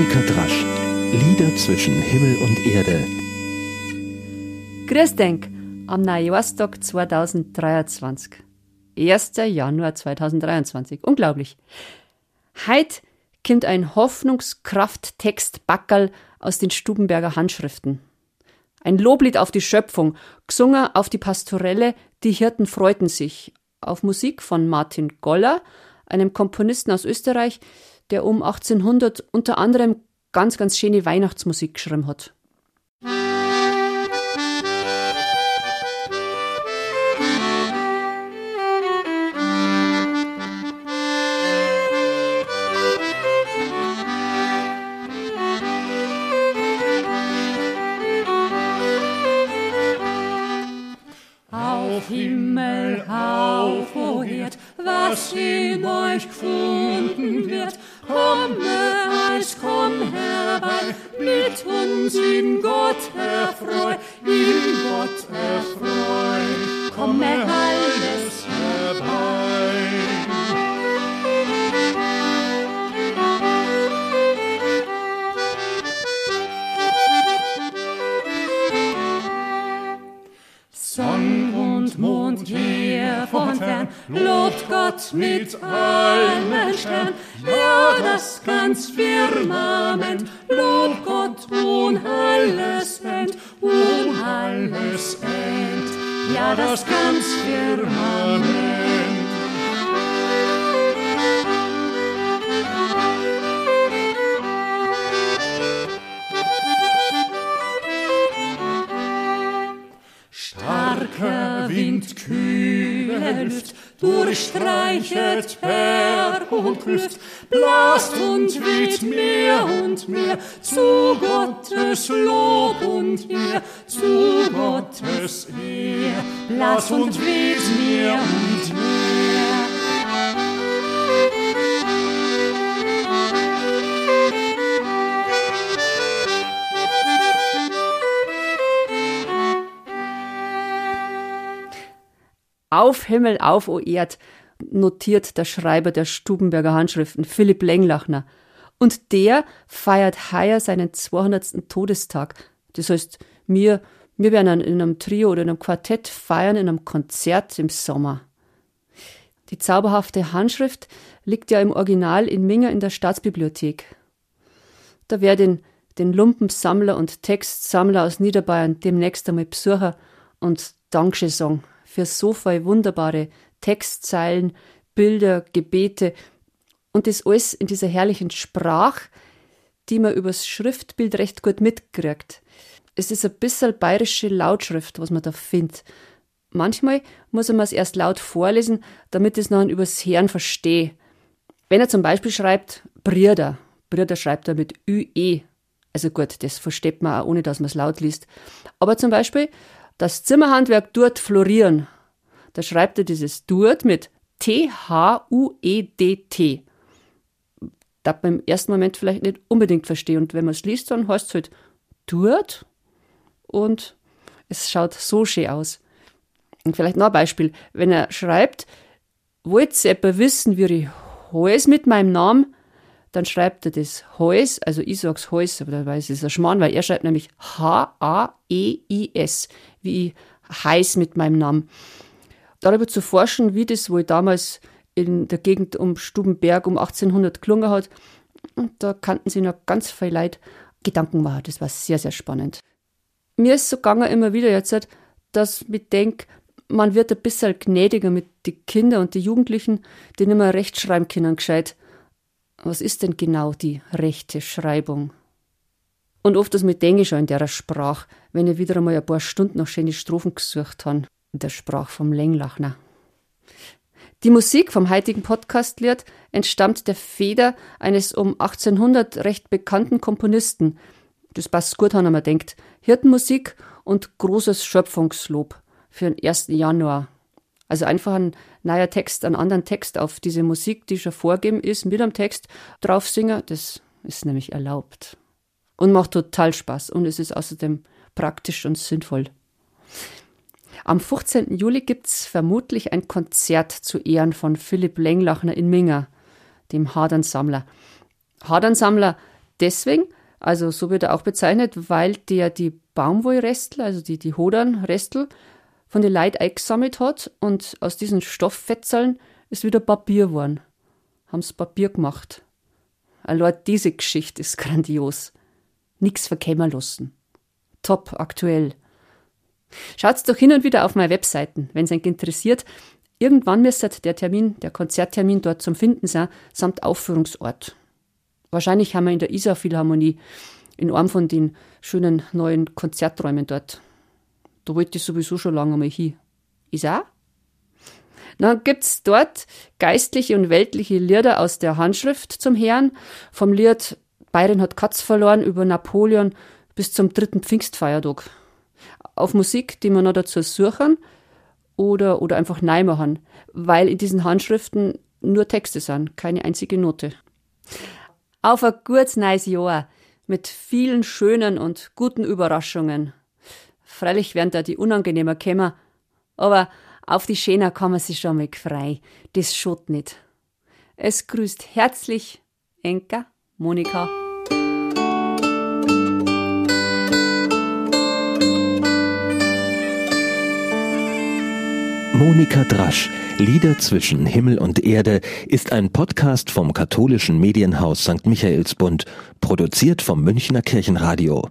Monika Drasch. Lieder zwischen Himmel und Erde. Grüß denk am Neujahrstag 2023. 1. Januar 2023. Unglaublich. Heit kommt ein Hoffnungskraft-Text Backerl aus den Stubenberger Handschriften. Ein Loblied auf die Schöpfung, gesungen auf die Pastorelle Die Hirten freuten sich, auf Musik von Martin Goller, einem Komponisten aus Österreich, der um 1800 unter anderem ganz, ganz schöne Weihnachtsmusik geschrieben hat. Himmel, auf, o Herd, was in euch gefunden Gott erfreu, in Gott erfreu, komme alles herbei. Sonn und Mond her von fern, lobt Gott mit allen Sternen, ja das ganz Firmament, lobt alles End, und alles End, ja das ganz Firmament. Luft, durchstreichet Berg und Klüft, blast und weht mehr und mehr zu Gottes Lob und Ehr, zu Gottes Ehr, blast und weht mehr und mehr. Auf Himmel, auf, o Erd, notiert der Schreiber der Stubenberger Handschriften, Philipp Lenglachner. Und der feiert heuer seinen 200. Todestag. Das heißt, wir, wir werden in einem Trio oder in einem Quartett feiern in einem Konzert im Sommer. Die zauberhafte Handschrift liegt ja im Original in Minga in der Staatsbibliothek. Da werde den, den Lumpensammler und Textsammler aus Niederbayern demnächst einmal besuchen und Dankeschön sagen für so viele wunderbare Textzeilen, Bilder, Gebete und das alles in dieser herrlichen Sprache, die man übers Schriftbild recht gut mitkriegt. Es ist ein bisschen bayerische Lautschrift, was man da findet. Manchmal muss man es erst laut vorlesen, damit es noch übers Hören verstehe. Wenn er zum Beispiel schreibt Brüder, Brüder schreibt er mit ÜE. Also gut, das versteht man auch, ohne dass man es laut liest. Aber zum Beispiel das Zimmerhandwerk dort florieren. Da schreibt er dieses dort mit T-H-U-E-D-T. Da man im ersten Moment vielleicht nicht unbedingt verstehe. Und wenn man es liest, dann heißt es halt dort und es schaut so schön aus. Und vielleicht noch ein Beispiel. Wenn er schreibt, wollt ihr etwa wissen, wie ich heiß mit meinem Namen? Dann schreibt er das Heus, also ich sag's Heus, aber da weiß ich, es ein Schmarrn, weil er schreibt nämlich H-A-E-I-S, wie ich heiß mit meinem Namen. Darüber zu forschen, wie das wohl damals in der Gegend um Stubenberg um 1800 gelungen hat, da kannten sie noch ganz viel Leute Gedanken machen. Das war sehr, sehr spannend. Mir ist so gegangen immer wieder jetzt, dass ich denke, man wird ein bisschen gnädiger mit den Kindern und den Jugendlichen, die nicht mehr rechtschreiben können, gescheit. Was ist denn genau die rechte Schreibung? Und oft das mit denke ich schon in der Sprache, wenn ich wieder einmal ein paar Stunden nach schöne Strophen gesucht habe, in der Sprache vom Lenglachner. Die Musik vom heutigen Podcast-Lied entstammt der Feder eines um 1800 recht bekannten Komponisten. Das passt gut, wenn man denkt. Hirtenmusik und großes Schöpfungslob für den 1. Januar. Also einfach ein neuer Text, einen anderen Text auf diese Musik, die schon vorgegeben ist, mit am Text drauf singen. Das ist nämlich erlaubt. Und macht total Spaß. Und es ist außerdem praktisch und sinnvoll. Am 15. Juli gibt es vermutlich ein Konzert zu Ehren von Philipp Lenglachner in Minga, dem Hadernsammler. Hadernsammler, deswegen, also so wird er auch bezeichnet, weil der die Baumwollrestel, also die, die Hodernrestel, von den Leuten eingesammelt hat und aus diesen Stofffetzeln ist wieder Papier geworden. Haben sie Papier gemacht. Allein diese Geschichte ist grandios. Nix verkämmer lassen. Top, aktuell. Schaut's doch hin und wieder auf meine Webseiten, wenn es euch interessiert. Irgendwann müsste der Termin, der Konzerttermin dort zum Finden sein, samt Aufführungsort. Wahrscheinlich haben wir in der Isar Philharmonie in einem von den schönen neuen Konzerträumen dort. Da wollte ich sowieso schon lange mal hin. Ist auch? Dann gibt's dort geistliche und weltliche Lieder aus der Handschrift zum Herrn. Vom Lied Bayern hat Katz verloren über Napoleon bis zum dritten Pfingstfeiertag. Auf Musik, die man noch dazu suchen oder, oder einfach neimachen, weil in diesen Handschriften nur Texte sind, keine einzige Note. Auf ein gutes neues Jahr mit vielen schönen und guten Überraschungen. Freilich werden da die unangenehmer kämmer, aber auf die Schäner man sich schon mal frei. Das schot nicht. Es grüßt herzlich Enka, Monika. Monika Drasch, Lieder zwischen Himmel und Erde, ist ein Podcast vom katholischen Medienhaus St. Michaelsbund, produziert vom Münchner Kirchenradio.